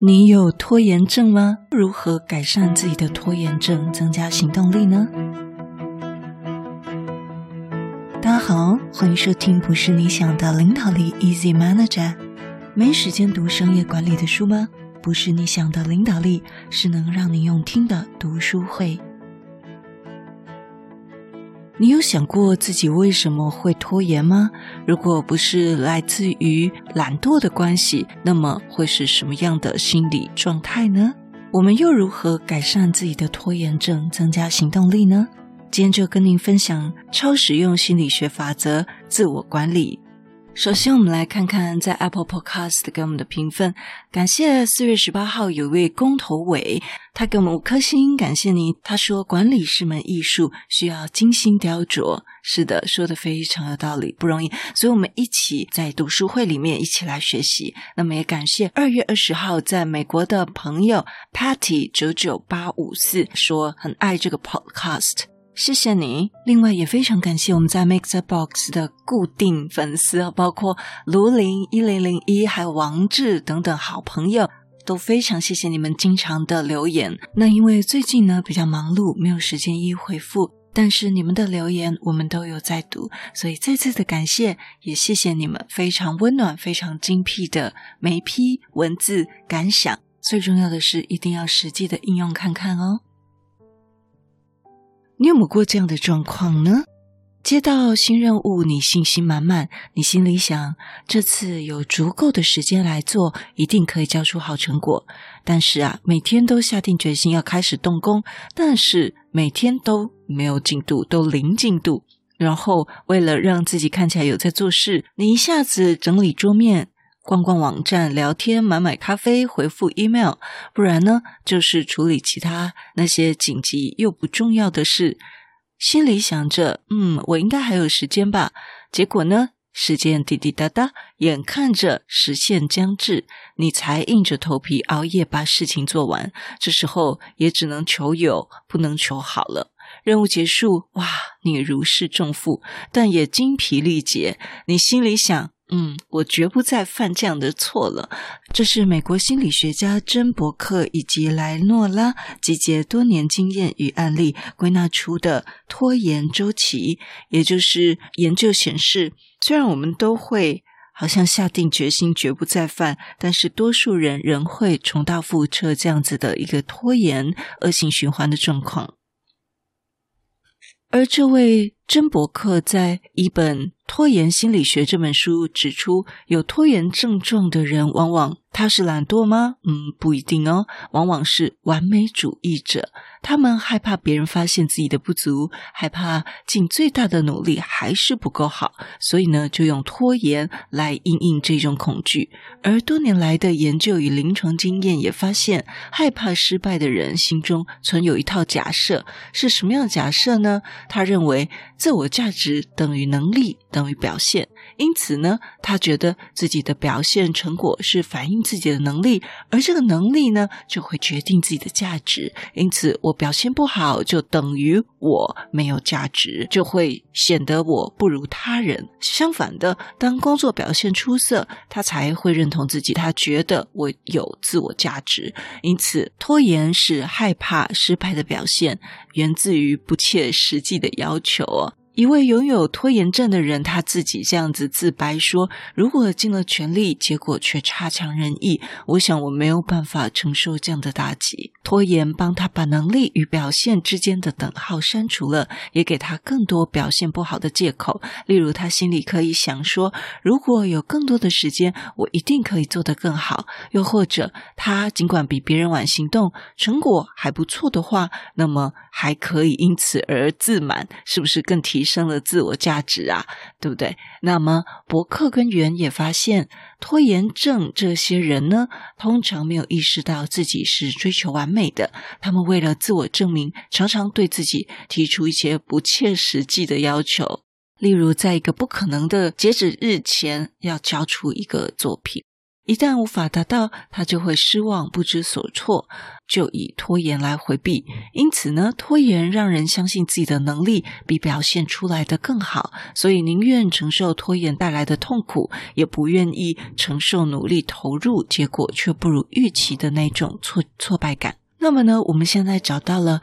你有拖延症吗？如何改善自己的拖延症，增加行动力呢？大家好，欢迎收听不是你想的领导力 Easy Manager。没时间读商业管理的书吗？不是你想的领导力，是能让你用听的读书会。你有想过自己为什么会拖延吗？如果不是来自于懒惰的关系，那么会是什么样的心理状态呢？我们又如何改善自己的拖延症，增加行动力呢？今天就跟您分享超实用心理学法则——自我管理。首先，我们来看看在 Apple Podcast 给我们的评分。感谢四月十八号有一位工头伟，他给我们五颗星，感谢你。他说：“管理是门艺术，需要精心雕琢。”是的，说的非常有道理，不容易。所以，我们一起在读书会里面一起来学习。那么，也感谢二月二十号在美国的朋友 Patty 九九八五四说很爱这个 Podcast。谢谢你。另外，也非常感谢我们在 MixerBox 的固定粉丝，包括卢林一零零一，还有王志等等好朋友，都非常谢谢你们经常的留言。那因为最近呢比较忙碌，没有时间一一回复，但是你们的留言我们都有在读，所以再次的感谢，也谢谢你们非常温暖、非常精辟的每批文字感想。最重要的是，一定要实际的应用看看哦。你有没有过这样的状况呢？接到新任务，你信心满满，你心里想，这次有足够的时间来做，一定可以交出好成果。但是啊，每天都下定决心要开始动工，但是每天都没有进度，都零进度。然后为了让自己看起来有在做事，你一下子整理桌面。逛逛网站、聊天、买买咖啡、回复 email，不然呢，就是处理其他那些紧急又不重要的事。心里想着，嗯，我应该还有时间吧。结果呢，时间滴滴答答，眼看着时限将至，你才硬着头皮熬夜把事情做完。这时候也只能求有，不能求好了。任务结束，哇，你如释重负，但也精疲力竭。你心里想。嗯，我绝不再犯这样的错了。这是美国心理学家珍·伯克以及莱诺拉集结多年经验与案例归纳出的拖延周期。也就是研究显示，虽然我们都会好像下定决心绝不再犯，但是多数人仍会重蹈覆辙，这样子的一个拖延恶性循环的状况。而这位珍·伯克在一本。拖延心理学这本书指出，有拖延症状的人，往往他是懒惰吗？嗯，不一定哦，往往是完美主义者。他们害怕别人发现自己的不足，害怕尽最大的努力还是不够好，所以呢，就用拖延来应应这种恐惧。而多年来的研究与临床经验也发现，害怕失败的人心中存有一套假设，是什么样的假设呢？他认为自我价值等于能力。等于表现，因此呢，他觉得自己的表现成果是反映自己的能力，而这个能力呢，就会决定自己的价值。因此，我表现不好，就等于我没有价值，就会显得我不如他人。相反的，当工作表现出色，他才会认同自己，他觉得我有自我价值。因此，拖延是害怕失败的表现，源自于不切实际的要求哦。一位拥有拖延症的人，他自己这样子自白说：“如果尽了全力，结果却差强人意，我想我没有办法承受这样的打击。拖延帮他把能力与表现之间的等号删除了，也给他更多表现不好的借口。例如，他心里可以想说：如果有更多的时间，我一定可以做得更好。又或者，他尽管比别人晚行动，成果还不错的话，那么还可以因此而自满，是不是更提？”生了自我价值啊，对不对？那么伯克跟袁也发现，拖延症这些人呢，通常没有意识到自己是追求完美的。他们为了自我证明，常常对自己提出一些不切实际的要求，例如在一个不可能的截止日前要交出一个作品。一旦无法达到，他就会失望、不知所措，就以拖延来回避。因此呢，拖延让人相信自己的能力比表现出来的更好，所以宁愿承受拖延带来的痛苦，也不愿意承受努力投入，结果却不如预期的那种挫挫败感。那么呢，我们现在找到了。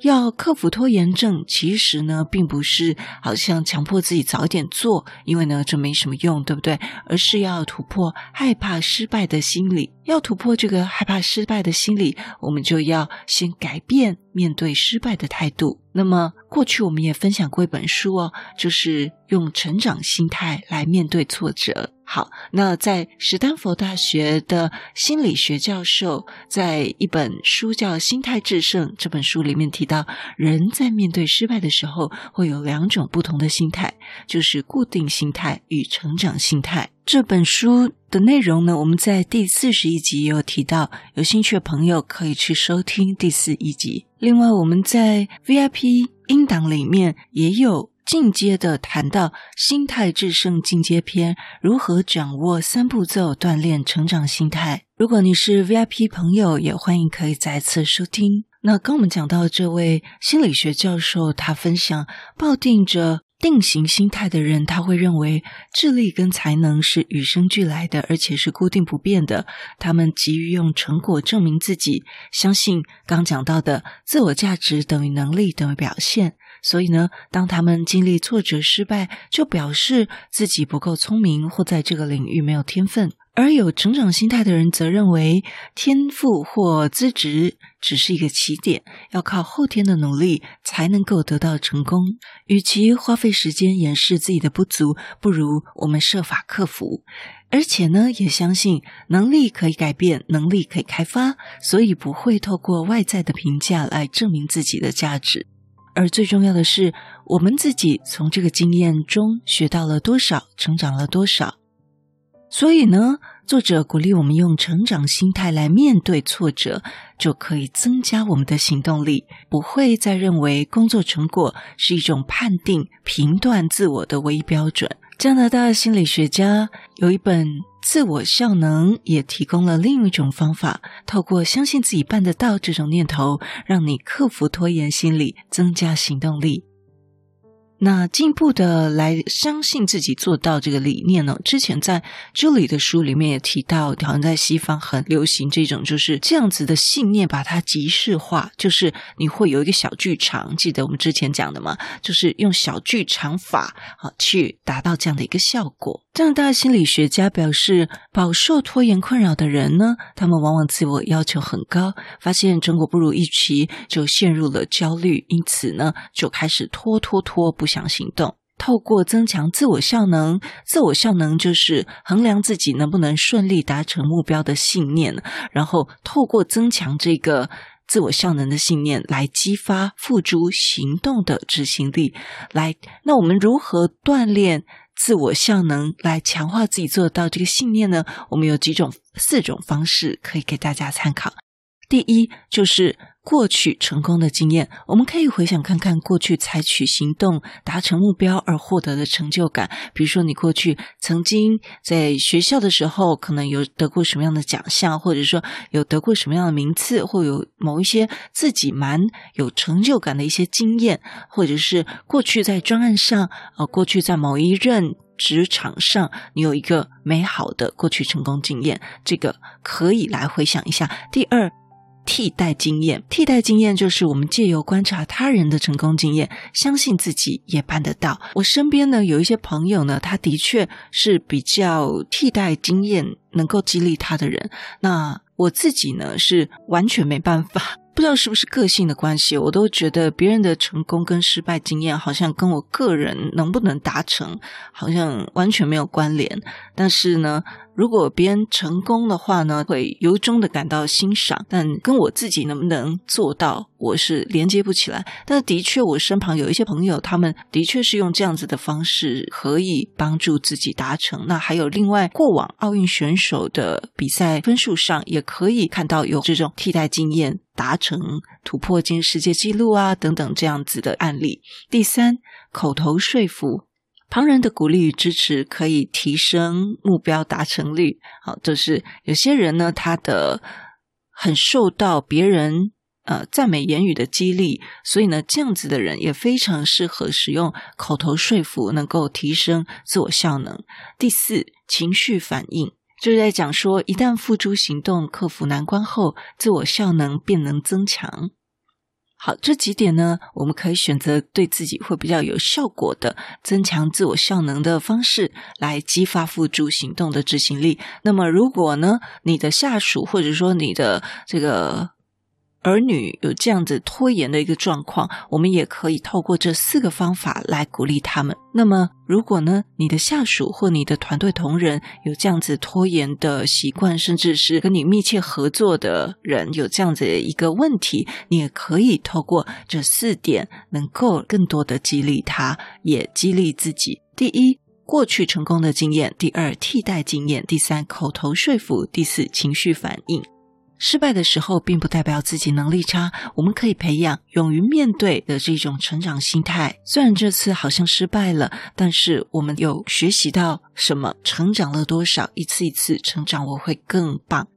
要克服拖延症，其实呢，并不是好像强迫自己早点做，因为呢，这没什么用，对不对？而是要突破害怕失败的心理。要突破这个害怕失败的心理，我们就要先改变面对失败的态度。那么，过去我们也分享过一本书哦，就是用成长心态来面对挫折。好，那在史丹佛大学的心理学教授在一本书叫《心态致胜》这本书里面提到，人在面对失败的时候会有两种不同的心态，就是固定心态与成长心态。这本书的内容呢，我们在第四十一集也有提到，有兴趣的朋友可以去收听第四一集。另外，我们在 VIP 音档里面也有。进阶的谈到心态制胜进阶篇，如何掌握三步骤锻炼成长心态？如果你是 VIP 朋友，也欢迎可以再次收听。那刚我们讲到这位心理学教授，他分享抱定着定型心态的人，他会认为智力跟才能是与生俱来的，而且是固定不变的。他们急于用成果证明自己，相信刚讲到的自我价值等于能力等于表现。所以呢，当他们经历挫折、失败，就表示自己不够聪明，或在这个领域没有天分。而有成长心态的人则认为，天赋或资质只是一个起点，要靠后天的努力才能够得到成功。与其花费时间掩饰自己的不足，不如我们设法克服。而且呢，也相信能力可以改变，能力可以开发，所以不会透过外在的评价来证明自己的价值。而最重要的是，我们自己从这个经验中学到了多少，成长了多少。所以呢，作者鼓励我们用成长心态来面对挫折，就可以增加我们的行动力，不会再认为工作成果是一种判定、评断自我的唯一标准。加拿大心理学家有一本。自我效能也提供了另一种方法，透过相信自己办得到这种念头，让你克服拖延心理，增加行动力。那进一步的来相信自己做到这个理念呢？之前在这里的书里面也提到，好像在西方很流行这种就是这样子的信念，把它极式化，就是你会有一个小剧场，记得我们之前讲的吗？就是用小剧场法啊去达到这样的一个效果。加拿大心理学家表示，饱受拖延困扰的人呢，他们往往自我要求很高，发现成果不如预期，就陷入了焦虑，因此呢，就开始拖拖拖，不想行动。透过增强自我效能，自我效能就是衡量自己能不能顺利达成目标的信念，然后透过增强这个自我效能的信念，来激发付诸行动的执行力。来，那我们如何锻炼？自我效能来强化自己做得到这个信念呢？我们有几种、四种方式可以给大家参考。第一，就是过去成功的经验，我们可以回想看看过去采取行动达成目标而获得的成就感。比如说，你过去曾经在学校的时候，可能有得过什么样的奖项，或者说有得过什么样的名次，或有某一些自己蛮有成就感的一些经验，或者是过去在专案上，呃，过去在某一任职场上，你有一个美好的过去成功经验，这个可以来回想一下。第二。替代经验，替代经验就是我们借由观察他人的成功经验，相信自己也办得到。我身边呢有一些朋友呢，他的确是比较替代经验能够激励他的人。那我自己呢是完全没办法。不知道是不是个性的关系，我都觉得别人的成功跟失败经验好像跟我个人能不能达成，好像完全没有关联。但是呢，如果别人成功的话呢，会由衷的感到欣赏。但跟我自己能不能做到，我是连接不起来。但的确，我身旁有一些朋友，他们的确是用这样子的方式可以帮助自己达成。那还有另外，过往奥运选手的比赛分数上，也可以看到有这种替代经验。达成突破进世界纪录啊，等等这样子的案例。第三，口头说服。旁人的鼓励与支持可以提升目标达成率。好，就是有些人呢，他的很受到别人呃赞美言语的激励，所以呢，这样子的人也非常适合使用口头说服，能够提升自我效能。第四，情绪反应。就是在讲说，一旦付诸行动，克服难关后，自我效能便能增强。好，这几点呢，我们可以选择对自己会比较有效果的增强自我效能的方式，来激发付诸行动的执行力。那么，如果呢，你的下属或者说你的这个。儿女有这样子拖延的一个状况，我们也可以透过这四个方法来鼓励他们。那么，如果呢，你的下属或你的团队同仁有这样子拖延的习惯，甚至是跟你密切合作的人有这样子一个问题，你也可以透过这四点，能够更多的激励他，也激励自己。第一，过去成功的经验；第二，替代经验；第三，口头说服；第四，情绪反应。失败的时候，并不代表自己能力差。我们可以培养勇于面对的这种成长心态。虽然这次好像失败了，但是我们有学习到什么，成长了多少，一次一次成长，我会更棒。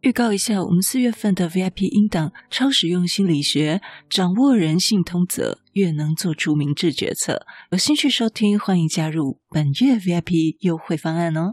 预告一下，我们四月份的 VIP 音档《超实用心理学》，掌握人性通则，越能做出明智决策。有兴趣收听，欢迎加入本月 VIP 优惠方案哦。